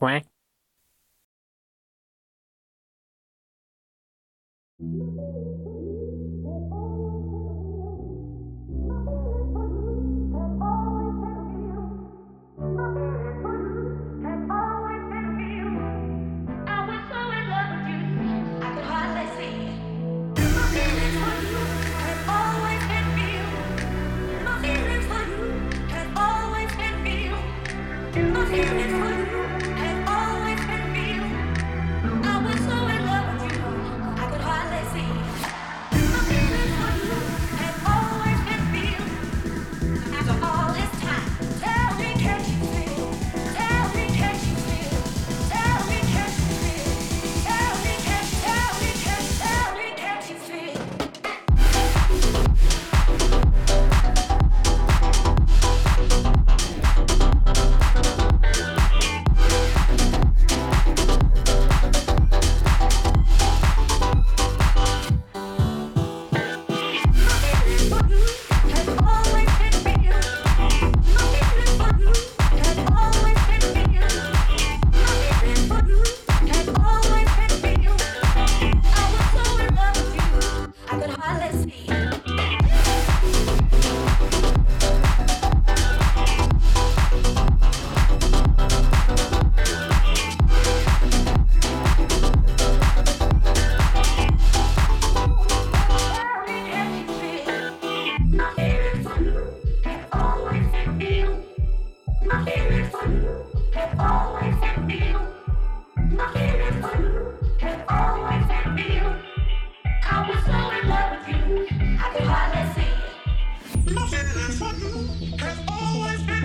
quack. “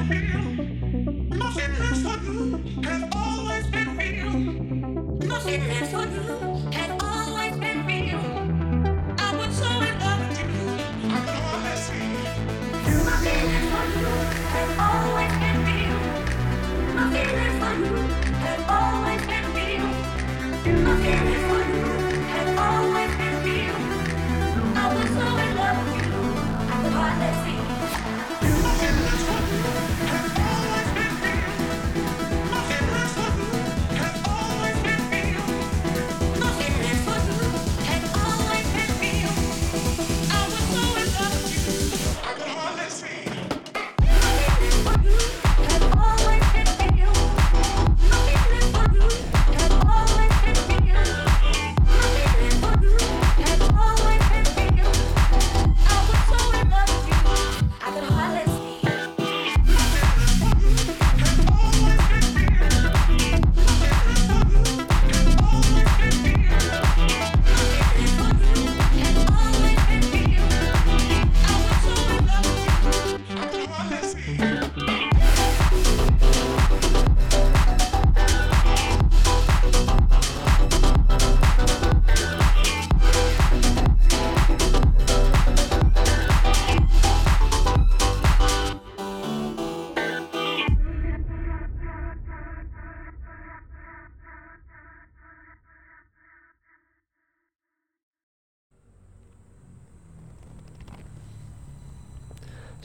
Nothing less wooden has always been real. Nothing less.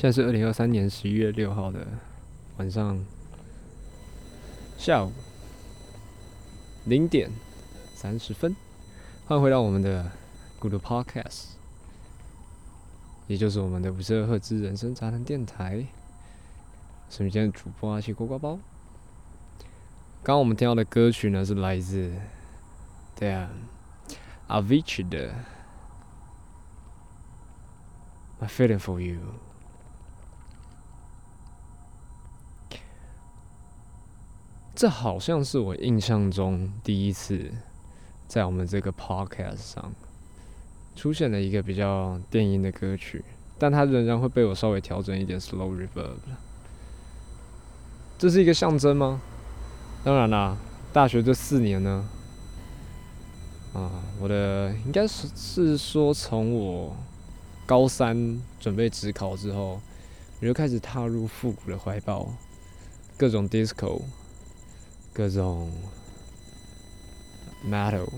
现在是二零二三年十一月六号的晚上下午零点三十分，欢迎回到我们的 Good Podcast，也就是我们的五十二赫兹人生杂谈电台。是今天的主播阿奇锅瓜包。刚刚我们听到的歌曲呢，是来自对啊，Avicii 的《My Feeling for You》。这好像是我印象中第一次在我们这个 Podcast 上出现了一个比较电音的歌曲，但它仍然会被我稍微调整一点 Slow Reverb。这是一个象征吗？当然啦，大学这四年呢，啊，我的应该是是说从我高三准备职考之后，我就开始踏入复古的怀抱，各种 disco，各种 metal，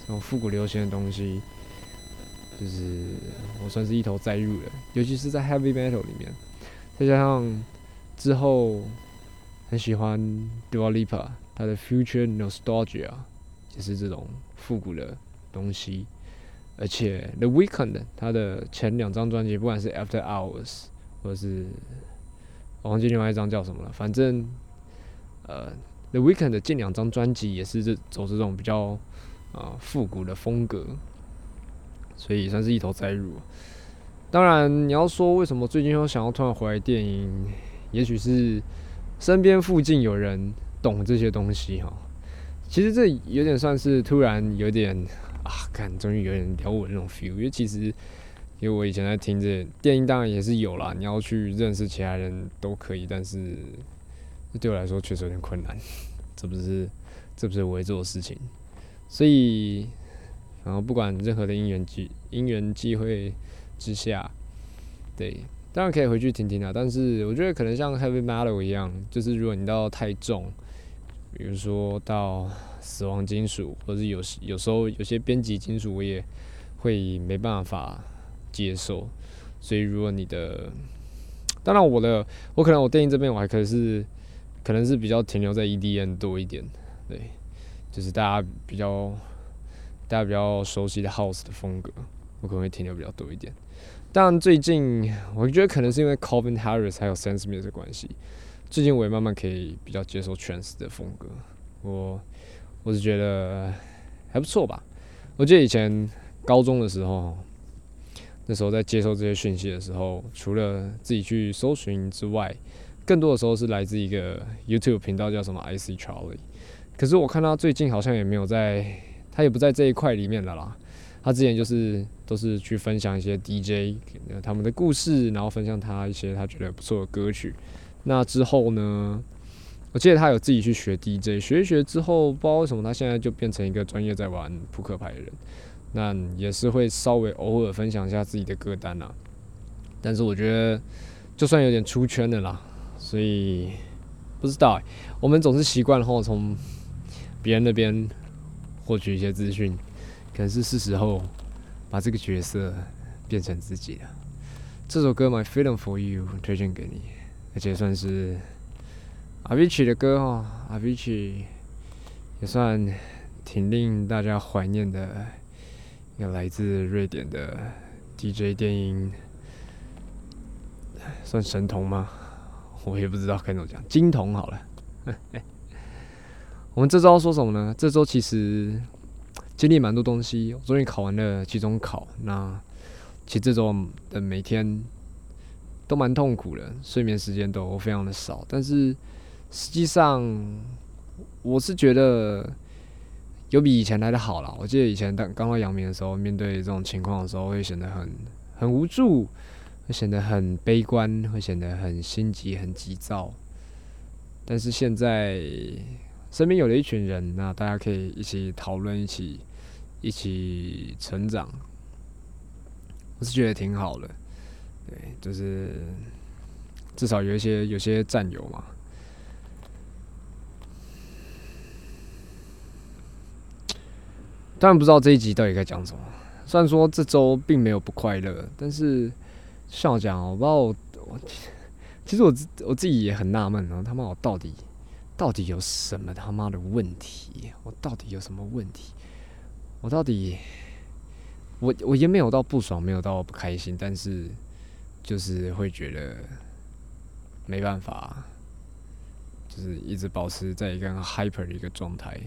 这种复古流行的东西，就是我算是一头栽入了，尤其是在 heavy metal 里面，再加上。之后很喜欢 Dua Lipa，他的 Future Nostalgia 也是这种复古的东西。而且 The Weeknd 他的前两张专辑，不管是 After Hours 或者是我忘记另外一张叫什么了，反正呃 The Weeknd 的近两张专辑也是这走这种比较啊复古的风格，所以算是一头栽入。当然，你要说为什么最近又想要突然回来电影，也许是身边附近有人懂这些东西哈。其实这有点算是突然有点。啊，看，终于有人聊我那种 feel，因为其实，因为我以前在听这电影，当然也是有啦。你要去认识其他人都可以，但是对我来说确实有点困难。这不是，这不是我会做的事情。所以，然后不管任何的因缘机因缘际会之下，对，当然可以回去听听啊。但是我觉得可能像 Heavy Metal 一样，就是如果你到太重，比如说到。死亡金属，或者有有时候有些编辑金属，我也会没办法接受。所以如果你的，当然我的，我可能我电影这边我还可以是，可能是比较停留在 EDM 多一点，对，就是大家比较大家比较熟悉的 House 的风格，我可能会停留比较多一点。但最近我觉得可能是因为 Calvin Harris 还有 Sam Smith 的关系，最近我也慢慢可以比较接受 Trance 的风格，我。我是觉得还不错吧。我记得以前高中的时候，那时候在接受这些讯息的时候，除了自己去搜寻之外，更多的时候是来自一个 YouTube 频道，叫什么 IC Charlie。可是我看他最近好像也没有在，他也不在这一块里面了啦。他之前就是都是去分享一些 DJ 他们的故事，然后分享他一些他觉得不错的歌曲。那之后呢？我记得他有自己去学 DJ，学一学之后，不知道为什么他现在就变成一个专业在玩扑克牌的人。那也是会稍微偶尔分享一下自己的歌单啦。但是我觉得，就算有点出圈的啦，所以不知道。我们总是习惯后从别人那边获取一些资讯，可能是是时候把这个角色变成自己了。这首歌《My Feeling for You》推荐给你，而且算是。阿维奇的歌哈，阿维奇也算挺令大家怀念的，一个来自瑞典的 DJ 电音，算神童吗？我也不知道该怎么讲，金童好了。我们这周说什么呢？这周其实经历蛮多东西，我终于考完了期中考。那其实这周的每天都蛮痛苦的，睡眠时间都非常的少，但是。实际上，我是觉得有比以前来的好了。我记得以前刚刚到阳明的时候，面对这种情况的时候，会显得很很无助，会显得很悲观，会显得很心急、很急躁。但是现在身边有了一群人，那大家可以一起讨论，一起一起成长，我是觉得挺好的。对，就是至少有一些有些战友嘛。当然不知道这一集到底该讲什么。虽然说这周并没有不快乐，但是像我讲，我不知道我我其实我我自己也很纳闷啊，他妈我到底到底有什么他妈的问题？我到底有什么问题？我到底我我也没有到不爽，没有到不开心，但是就是会觉得没办法，就是一直保持在一个 hyper 的一个状态。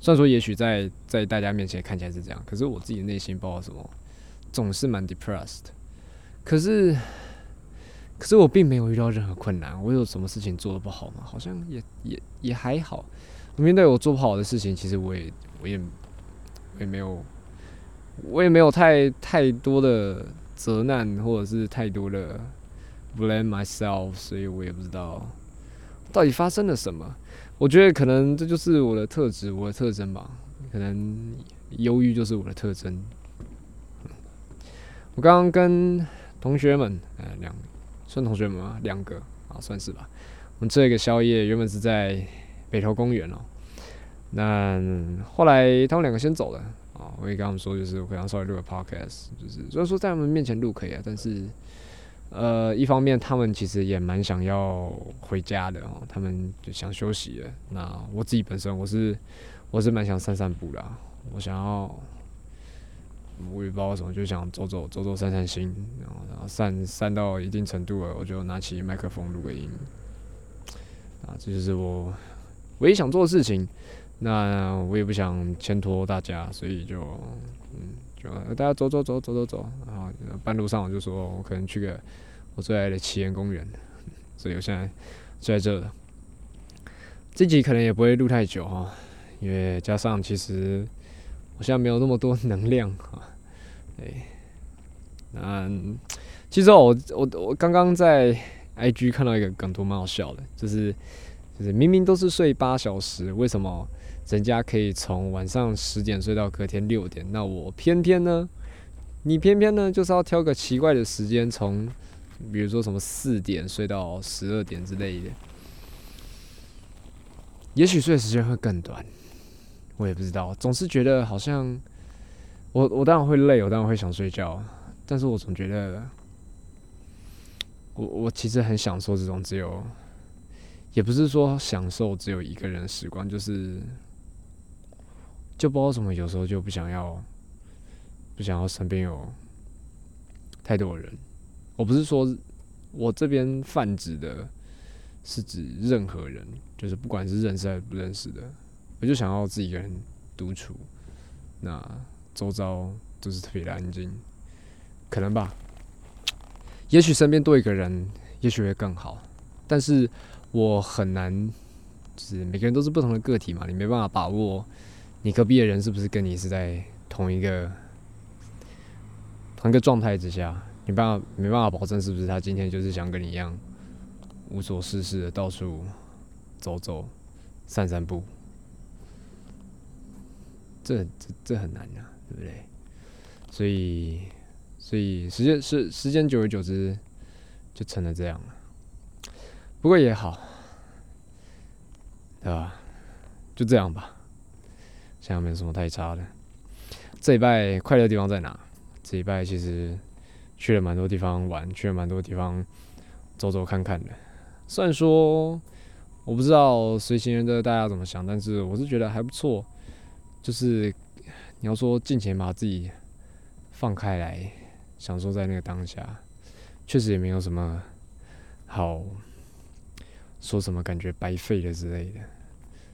虽然说，也许在在大家面前看起来是这样，可是我自己内心不知道什么，总是蛮 depressed。可是，可是我并没有遇到任何困难。我有什么事情做的不好吗？好像也也也还好。面对我做不好的事情，其实我也我也我也没有我也没有太太多的责难，或者是太多的 blame myself，所以我也不知道到底发生了什么。我觉得可能这就是我的特质，我的特征吧。可能忧郁就是我的特征。我刚刚跟同学们，呃，两算同学们吗？两个啊，算是吧。我们这个宵夜，原本是在北投公园哦。那后来他们两个先走了啊。我也跟他们说，就是我想稍微录个 podcast，就是虽然说在他们面前录可以啊，但是呃，一方面他们其实也蛮想要回家的哦，他们就想休息了。那我自己本身我是我是蛮想散散步的，我想要我也不知道什么，就想走走走走散散心，然后散散到一定程度了，我就拿起麦克风录个音。啊，这就是我唯一想做的事情。那我也不想牵拖大家，所以就嗯。就大家走走走走走走，然后半路上我就说，我可能去个我最爱的奇岩公园，所以我现在就在这了。这集可能也不会录太久哈，因为加上其实我现在没有那么多能量 啊。哎，嗯，其实我我我刚刚在 IG 看到一个梗图，蛮好笑的，就是就是明明都是睡八小时，为什么？人家可以从晚上十点睡到隔天六点，那我偏偏呢？你偏偏呢，就是要挑个奇怪的时间，从比如说什么四点睡到十二点之类的，也许睡的时间会更短，我也不知道。总是觉得好像我我当然会累，我当然会想睡觉，但是我总觉得我我其实很享受这种只有，也不是说享受只有一个人时光，就是。就不知道什么，有时候就不想要，不想要身边有太多人。我不是说我这边泛指的，是指任何人，就是不管是认识还是不认识的，我就想要自己一个人独处，那周遭都是特别的安静，可能吧。也许身边多一个人，也许会更好。但是我很难，就是每个人都是不同的个体嘛，你没办法把握。你隔壁的人是不是跟你是在同一个同一个状态之下？你办法没办法保证是不是他今天就是想跟你一样无所事事的到处走走、散散步？这这这很难啊，对不对？所以所以时间是时间久而久之就成了这样了。不过也好，对吧？就这样吧。现在没什么太差的。这礼拜快乐地方在哪？这礼拜其实去了蛮多地方玩，去了蛮多地方走走看看的。虽然说我不知道随行人的大家怎么想，但是我是觉得还不错。就是你要说尽情把自己放开来，享受在那个当下，确实也没有什么好说什么感觉白费的之类的。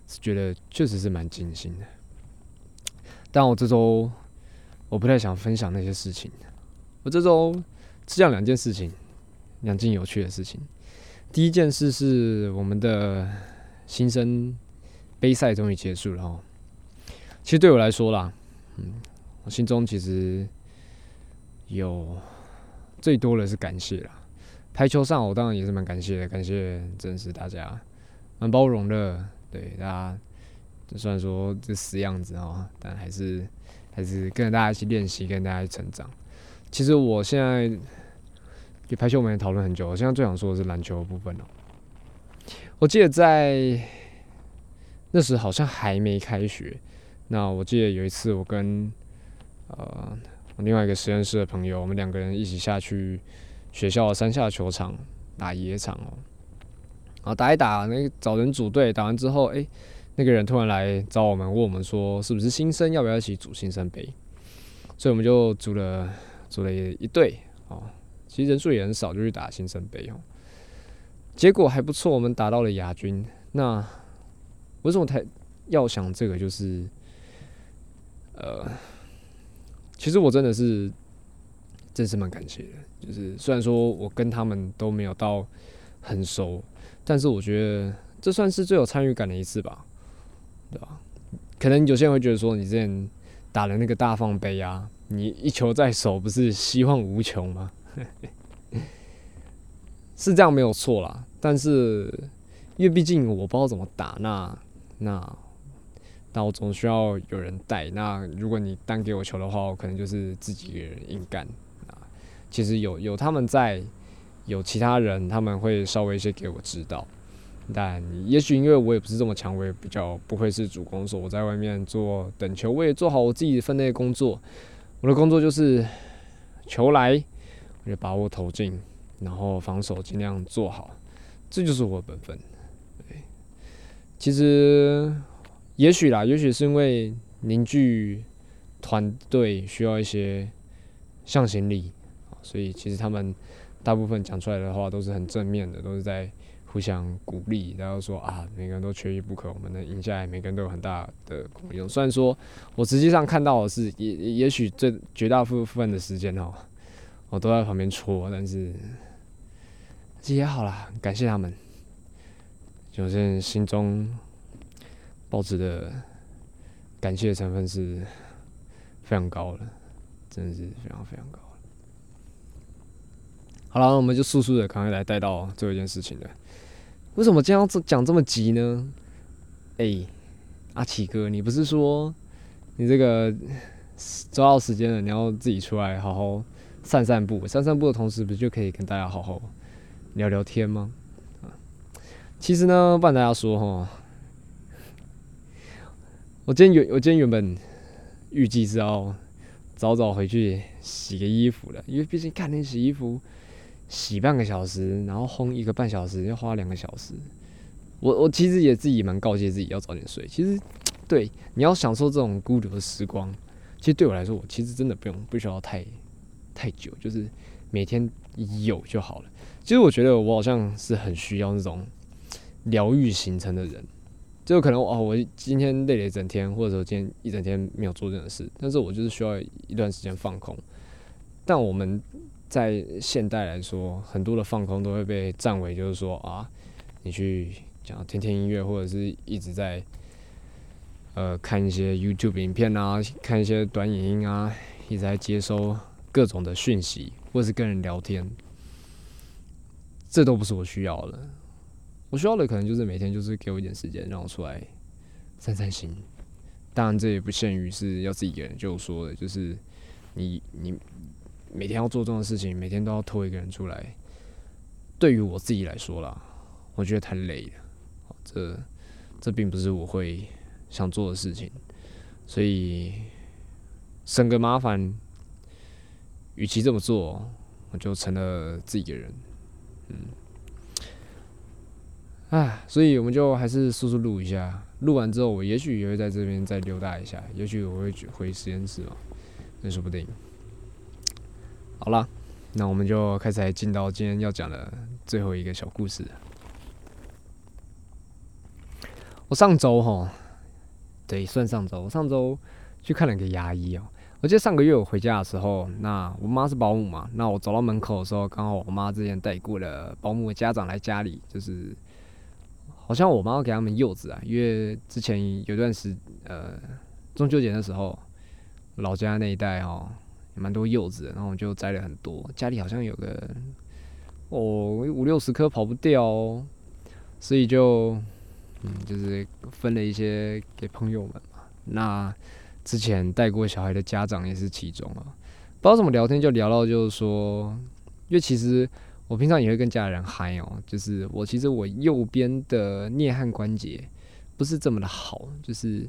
是觉得确实是蛮尽兴的。但我这周我不太想分享那些事情。我这周是讲两件事情，两件有趣的事情。第一件事是我们的新生杯赛终于结束了哈。其实对我来说啦，嗯，我心中其实有最多的是感谢啦。排球上我当然也是蛮感谢的，感谢真是大家蛮包容的，对大家。虽然说这死样子哦，但还是还是跟着大家一起练习，跟大家一起成长。其实我现在就排球，我们也讨论很久。我现在最想说的是篮球的部分哦。我记得在那时好像还没开学。那我记得有一次，我跟呃另外一个实验室的朋友，我们两个人一起下去学校的山下球场打野场哦。啊打一打，那找人组队，打完之后，哎。那个人突然来找我们，问我们说是不是新生，要不要一起组新生杯？所以我们就组了组了一队哦，其实人数也很少，就去打新生杯哦。结果还不错，我们打到了亚军。那为什么太要想这个？就是呃，其实我真的是真是蛮感谢的。就是虽然说我跟他们都没有到很熟，但是我觉得这算是最有参与感的一次吧。对吧？可能有些人会觉得说，你之前打的那个大放杯啊，你一球在手，不是希望无穷吗？是这样没有错啦。但是因为毕竟我不知道怎么打，那那那我总需要有人带。那如果你单给我球的话，我可能就是自己一个人硬干啊。其实有有他们在，有其他人，他们会稍微一些给我指导。但也许因为我也不是这么强，我也比较不会是主攻手。我在外面做等球，我也做好我自己分内的工作。我的工作就是球来，我就把握投进，然后防守尽量做好，这就是我的本分。对，其实也许啦，也许是因为凝聚团队需要一些向心力，所以其实他们大部分讲出来的话都是很正面的，都是在。互相鼓励，然后说啊，每个人都缺一不可，我们能赢下来，每个人都有很大的功用。虽然说我实际上看到的是，也也许这绝大部分的时间哦，我都在旁边戳，但是这也好啦，感谢他们，就是心中抱持的感谢成分是非常高的，真的是非常非常高。好了，我们就速速的赶快来带到最后一件事情了。为什么今天要讲这么急呢？哎，阿奇哥，你不是说你这个抓到时间了，你要自己出来好好散散步？散散步的同时，不就可以跟大家好好聊聊天吗？啊，其实呢，不然大家说哈，我今天原我今天原本预计是要早早回去洗个衣服的，因为毕竟看天洗衣服。洗半个小时，然后烘一个半小时，要花两个小时。我我其实也自己蛮告诫自己要早点睡。其实，对你要享受这种孤独的时光，其实对我来说，我其实真的不用不需要太太久，就是每天有就好了。其实我觉得我好像是很需要那种疗愈形成的人，就可能哦，我今天累了一整天，或者说今天一整天没有做任何事，但是我就是需要一段时间放空。但我们。在现代来说，很多的放空都会被占为，就是说啊，你去讲听听音乐，或者是一直在呃看一些 YouTube 影片啊，看一些短影音啊，一直在接收各种的讯息，或者是跟人聊天，这都不是我需要的。我需要的可能就是每天就是给我一点时间，让我出来散散心。当然，这也不限于是要自己一个人，就说的，就是你你。每天要做这种事情，每天都要拖一个人出来，对于我自己来说啦，我觉得太累了。这这并不是我会想做的事情，所以省个麻烦，与其这么做，我就成了自己一个人。嗯，唉，所以我们就还是速速录一下，录完之后，我也许也会在这边再溜达一下，也许我会回实验室嘛，那说不定。好了，那我们就开始来进到今天要讲的最后一个小故事。我上周哈，对，算上周，我上周去看了个牙医哦。我记得上个月我回家的时候，那我妈是保姆嘛，那我走到门口的时候，刚好我妈之前带过的保姆的家长来家里，就是好像我妈要给他们柚子啊，因为之前有段时呃中秋节的时候，老家那一带哦。蛮多柚子，然后我就摘了很多，家里好像有个哦五六十颗跑不掉哦，所以就嗯就是分了一些给朋友们嘛。那之前带过小孩的家长也是其中啊，不知道怎么聊天就聊到就是说，因为其实我平常也会跟家人嗨哦，就是我其实我右边的颞颌关节不是这么的好，就是。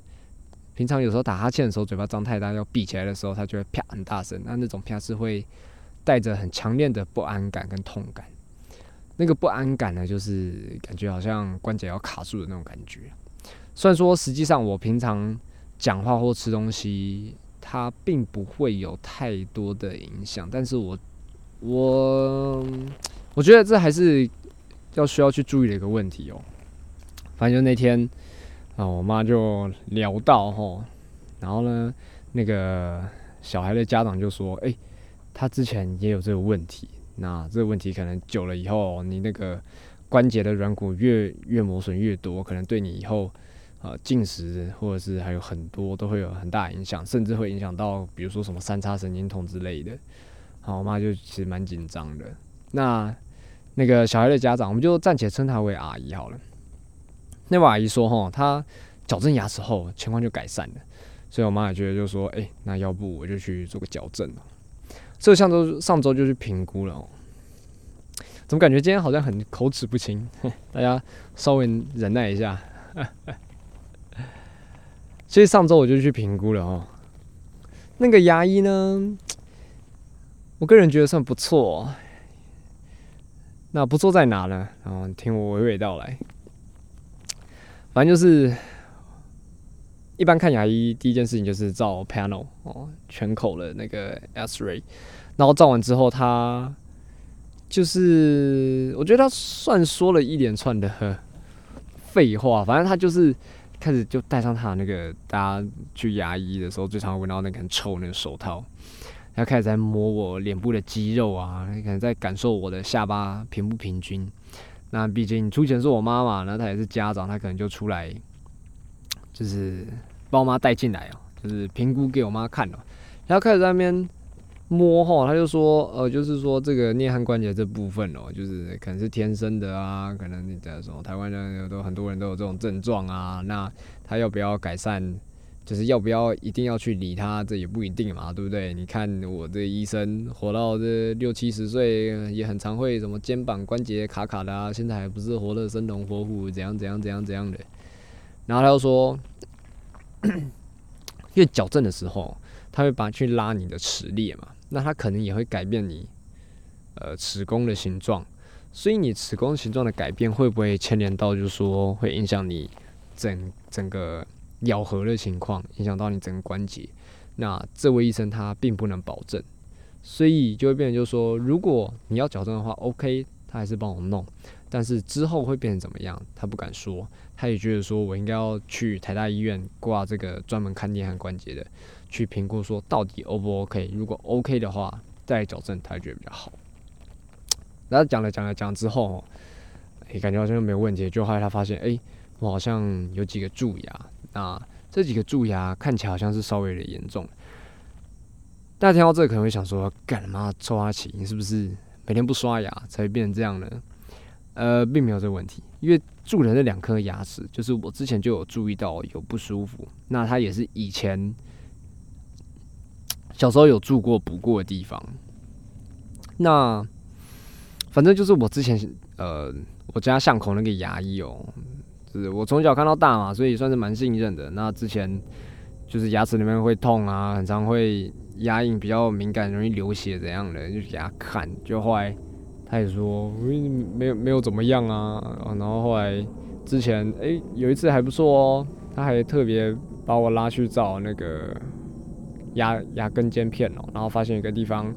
平常有时候打哈欠的时候，嘴巴张太大要闭起来的时候，它就会啪很大声。那那种啪是会带着很强烈的不安感跟痛感。那个不安感呢，就是感觉好像关节要卡住的那种感觉。虽然说实际上我平常讲话或吃东西，它并不会有太多的影响，但是我我我觉得这还是要需要去注意的一个问题哦。反正就那天。啊，我妈就聊到哈，然后呢，那个小孩的家长就说：“哎，他之前也有这个问题，那这个问题可能久了以后，你那个关节的软骨越越磨损越多，可能对你以后呃进食或者是还有很多都会有很大影响，甚至会影响到比如说什么三叉神经痛之类的。”好，我妈就其实蛮紧张的。那那个小孩的家长，我们就暂且称她为阿姨好了。那位阿姨说：“哈，她矫正牙齿后情况就改善了，所以我妈也觉得，就说，哎，那要不我就去做个矫正所以上周上周就去评估了哦。怎么感觉今天好像很口齿不清？大家稍微忍耐一下。所以上周我就去评估了哦。那个牙医呢，我个人觉得算不错。那不错在哪呢？然后听我娓娓道来。反正就是一般看牙医第一件事情就是照 panel 哦，全口的那个 X-ray，然后照完之后，他就是我觉得他算说了一连串的废话，反正他就是开始就戴上他那个大家去牙医的时候最常闻到那个很臭那个手套。他开始在摸我脸部的肌肉啊，可能在感受我的下巴平不平均。那毕竟出钱是我妈妈，那她也是家长，她可能就出来，就是把我妈带进来哦，就是评估给我妈看了。然后开始在那边摸哈，他就说，呃，就是说这个颞颌关节这部分哦，就是可能是天生的啊，可能你在说台湾人都很多人都有这种症状啊，那他要不要改善？就是要不要一定要去理他，这也不一定嘛，对不对？你看我这医生活到这六七十岁，也很常会什么肩膀关节卡卡的啊，现在还不是活得生龙活虎，怎样怎样怎样怎样的。然后他又说，因为矫正的时候，他会把去拉你的齿列嘛，那他可能也会改变你呃齿弓的形状，所以你齿弓形状的改变会不会牵连到，就是说会影响你整整个。咬合的情况影响到你整个关节，那这位医生他并不能保证，所以就会变成就是说，如果你要矫正的话，OK，他还是帮我弄，但是之后会变成怎么样，他不敢说，他也觉得说我应该要去台大医院挂这个专门看颞颌关节的，去评估说到底 O 不 OK，如果 OK 的话再矫正，他觉得比较好。然后讲了讲了讲之后，诶，感觉好像没有问题，就后来他发现，诶，我好像有几个蛀牙。那这几个蛀牙看起来好像是稍微有点严重，大家听到这可能会想说：“干嘛臭阿奇？你是不是每天不刷牙才会变成这样呢？”呃，并没有这个问题，因为蛀的那两颗牙齿，就是我之前就有注意到有不舒服。那它也是以前小时候有住过补过的地方。那反正就是我之前呃，我家巷口那个牙医哦。是我从小看到大嘛，所以算是蛮信任的。那之前就是牙齿里面会痛啊，很常会牙龈比较敏感，容易流血怎样的，就给他看。就后来他也说嗯没有没有怎么样啊。然后后来之前哎有一次还不错哦，他还特别把我拉去照那个牙牙根尖片哦，然后发现一个地方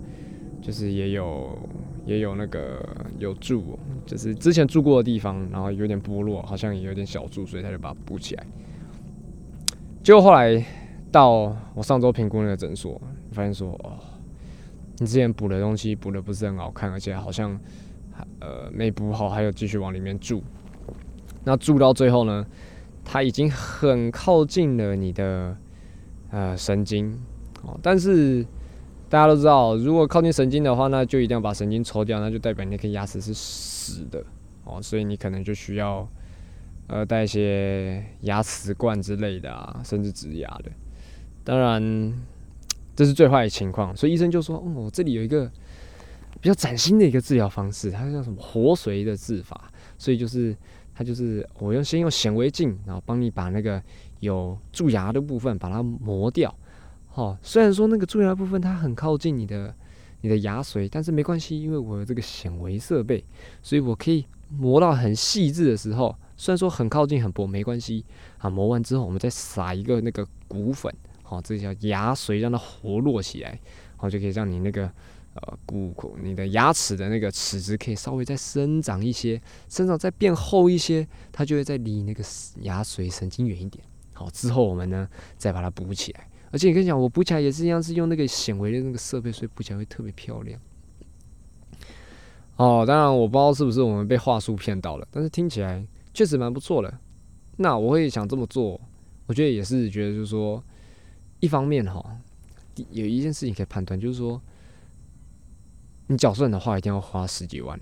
就是也有。也有那个有蛀，就是之前住过的地方，然后有点剥落，好像也有点小蛀，所以他就把它补起来。结果后来到我上周评估那个诊所，发现说哦，你之前补的东西补的不是很好看，而且好像呃没补好，还有继续往里面蛀。那蛀到最后呢，它已经很靠近了你的呃神经哦，但是。大家都知道，如果靠近神经的话，那就一定要把神经抽掉，那就代表那颗牙齿是死的哦，所以你可能就需要呃带一些牙齿冠之类的啊，甚至植牙的。当然，这是最坏的情况，所以医生就说：“哦，这里有一个比较崭新的一个治疗方式，它叫什么活髓的治法。所以就是它就是我用先用显微镜，然后帮你把那个有蛀牙的部分把它磨掉。”哦，虽然说那个蛀牙部分它很靠近你的你的牙髓，但是没关系，因为我有这个显微设备，所以我可以磨到很细致的时候，虽然说很靠近很薄，没关系啊。磨完之后，我们再撒一个那个骨粉，好，这叫牙髓让它活络起来，好，就可以让你那个呃骨你的牙齿的那个齿质可以稍微再生长一些，生长再变厚一些，它就会再离那个牙髓神经远一点。好，之后我们呢再把它补起来。而且你跟你讲，我补起来也是一样，是用那个显微的那个设备，所以补起来会特别漂亮。哦，当然我不知道是不是我们被话术骗到了，但是听起来确实蛮不错的。那我会想这么做，我觉得也是觉得就是说，一方面哈，有一件事情可以判断，就是说，你矫正的话一定要花十几万，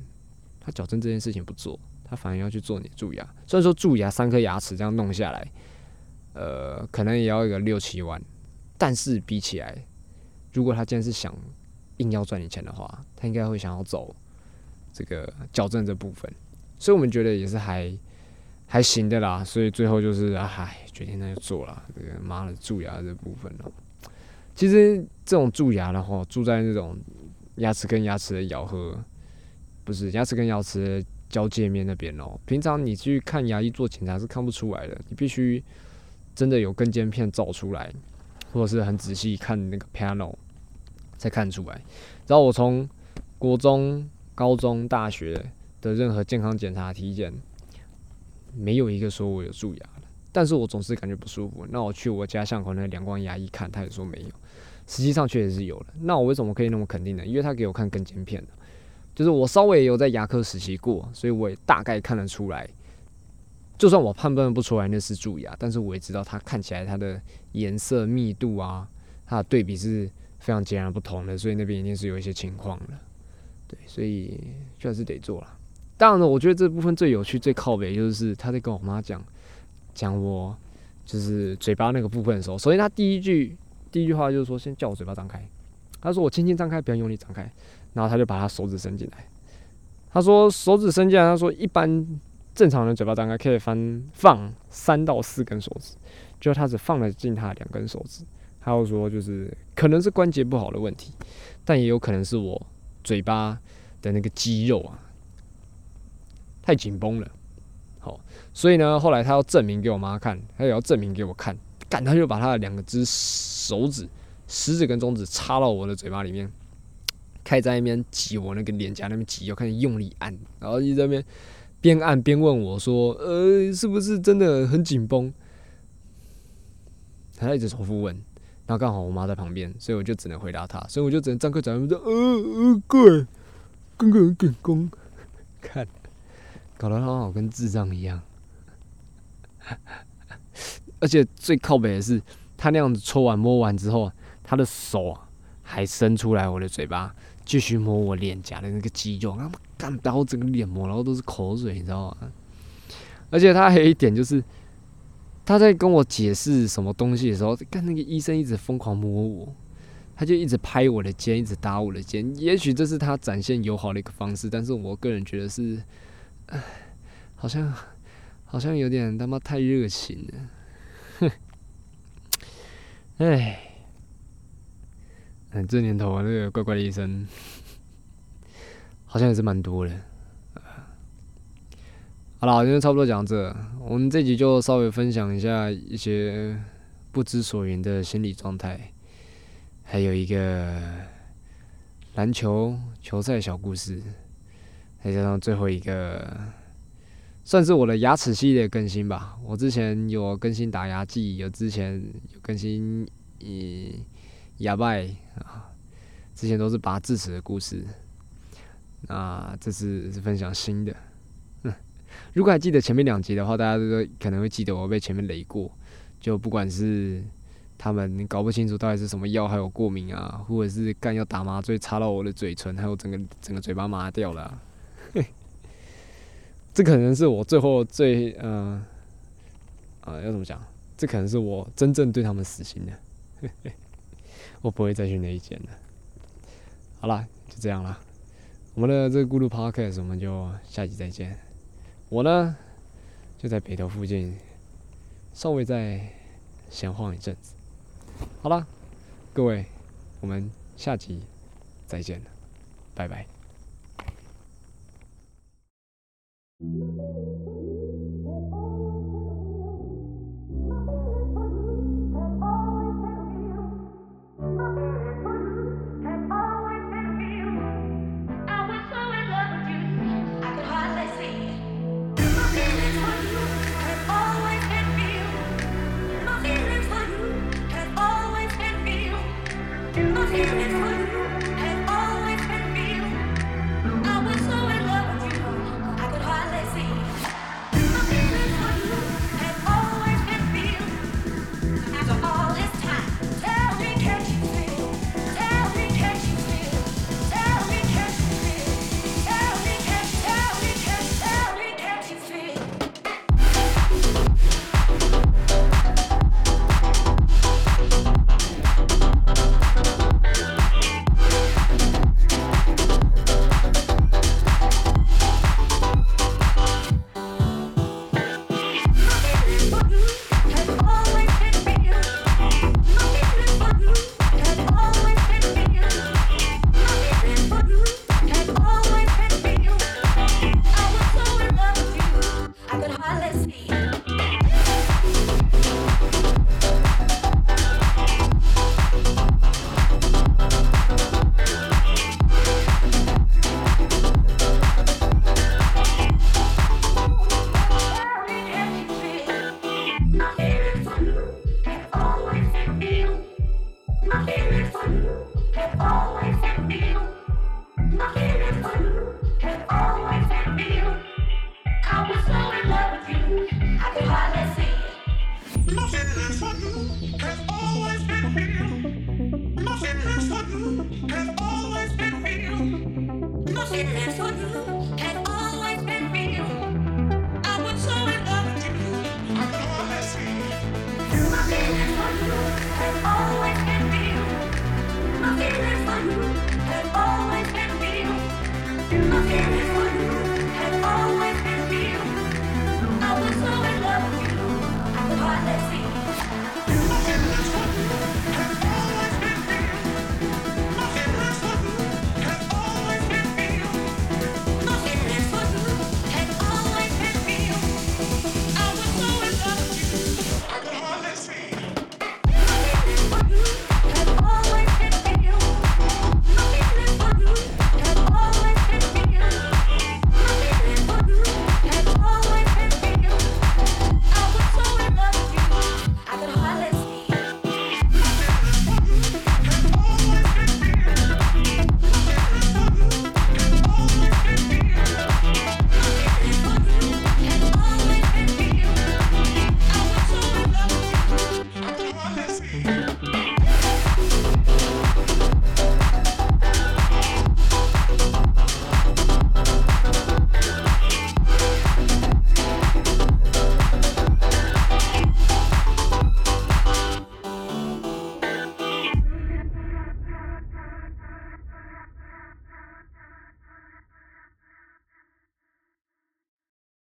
他矫正这件事情不做，他反而要去做你蛀牙。虽然说蛀牙三颗牙齿这样弄下来，呃，可能也要一个六七万。但是比起来，如果他今天是想硬要赚你钱的话，他应该会想要走这个矫正这部分，所以我们觉得也是还还行的啦。所以最后就是唉，决定那就做了这个妈的蛀牙这部分了。其实这种蛀牙的话，蛀在那种牙齿跟牙齿的咬合，不是牙齿跟牙齿交界面那边哦。平常你去看牙医做检查是看不出来的，你必须真的有根尖片照出来，或者是很仔细看那个 panel 才看出来。然后我从国中、高中、大学的任何健康检查体检，没有一个说我有蛀牙的，但是我总是感觉不舒服。那我去我家巷口那个两光牙医看，他也说没有。实际上确实是有了，那我为什么可以那么肯定呢？因为他给我看根尖片就是我稍微也有在牙科实习过，所以我也大概看得出来。就算我判断不出来那是蛀牙，但是我也知道它看起来它的颜色密度啊，它的对比是非常截然不同的，所以那边一定是有一些情况的。对，所以确实得做了。当然了，我觉得这部分最有趣、最靠北就是他在跟我妈讲讲我就是嘴巴那个部分的时候，首先他第一句。第一句话就是说，先叫我嘴巴张开。他说我轻轻张开，不要用力张开。然后他就把他手指伸进来。他说手指伸进来，他说一般正常人嘴巴张开可以翻放三到四根手指，就他只放了进他两根手指。他又说就是可能是关节不好的问题，但也有可能是我嘴巴的那个肌肉啊太紧绷了。好，所以呢，后来他要证明给我妈看，他也要证明给我看。干，他就把他的两个只手指，食指跟中指插到我的嘴巴里面，开在那边挤我那个脸颊那边挤，又开始用力按，然后一直在那边边按边问我说：“呃，是不是真的很紧绷？”他一直重复问，然后刚好我妈在旁边，所以我就只能回答他，所以我就只能张开嘴巴说：“呃呃，对，刚刚很紧绷。”看，搞得他好跟智障一样。而且最靠北的是，他那样子搓完摸完之后，他的手还伸出来我的嘴巴，继续摸我脸颊的那个肌肉，他妈干把我整个脸摸，然后都是口水，你知道吗？而且他还有一点就是，他在跟我解释什么东西的时候，看那个医生一直疯狂摸我，他就一直拍我的肩，一直打我的肩。也许这是他展现友好的一个方式，但是我个人觉得是，唉，好像好像有点他妈太热情了。哼，哎，嗯，这年头啊，那个怪怪的医生，好像也是蛮多的。好了，今天差不多讲这，我们这集就稍微分享一下一些不知所云的心理状态，还有一个篮球球赛小故事，再加上最后一个。算是我的牙齿系列更新吧。我之前有更新打牙祭，有之前有更新以牙拜啊，之前都是拔智齿的故事。那这次是分享新的。嗯，如果还记得前面两集的话，大家都可能会记得我被前面雷过。就不管是他们搞不清楚到底是什么药，还有过敏啊，或者是干要打麻醉插到我的嘴唇，还有整个整个嘴巴麻掉了。这可能是我最后最嗯啊要怎么讲？这可能是我真正对他们死心的，我不会再去那一间了。好了，就这样了。我们的这个咕噜 podcast 我们就下集再见。我呢就在北头附近，稍微再闲晃一阵子。好了，各位，我们下集再见了，拜拜。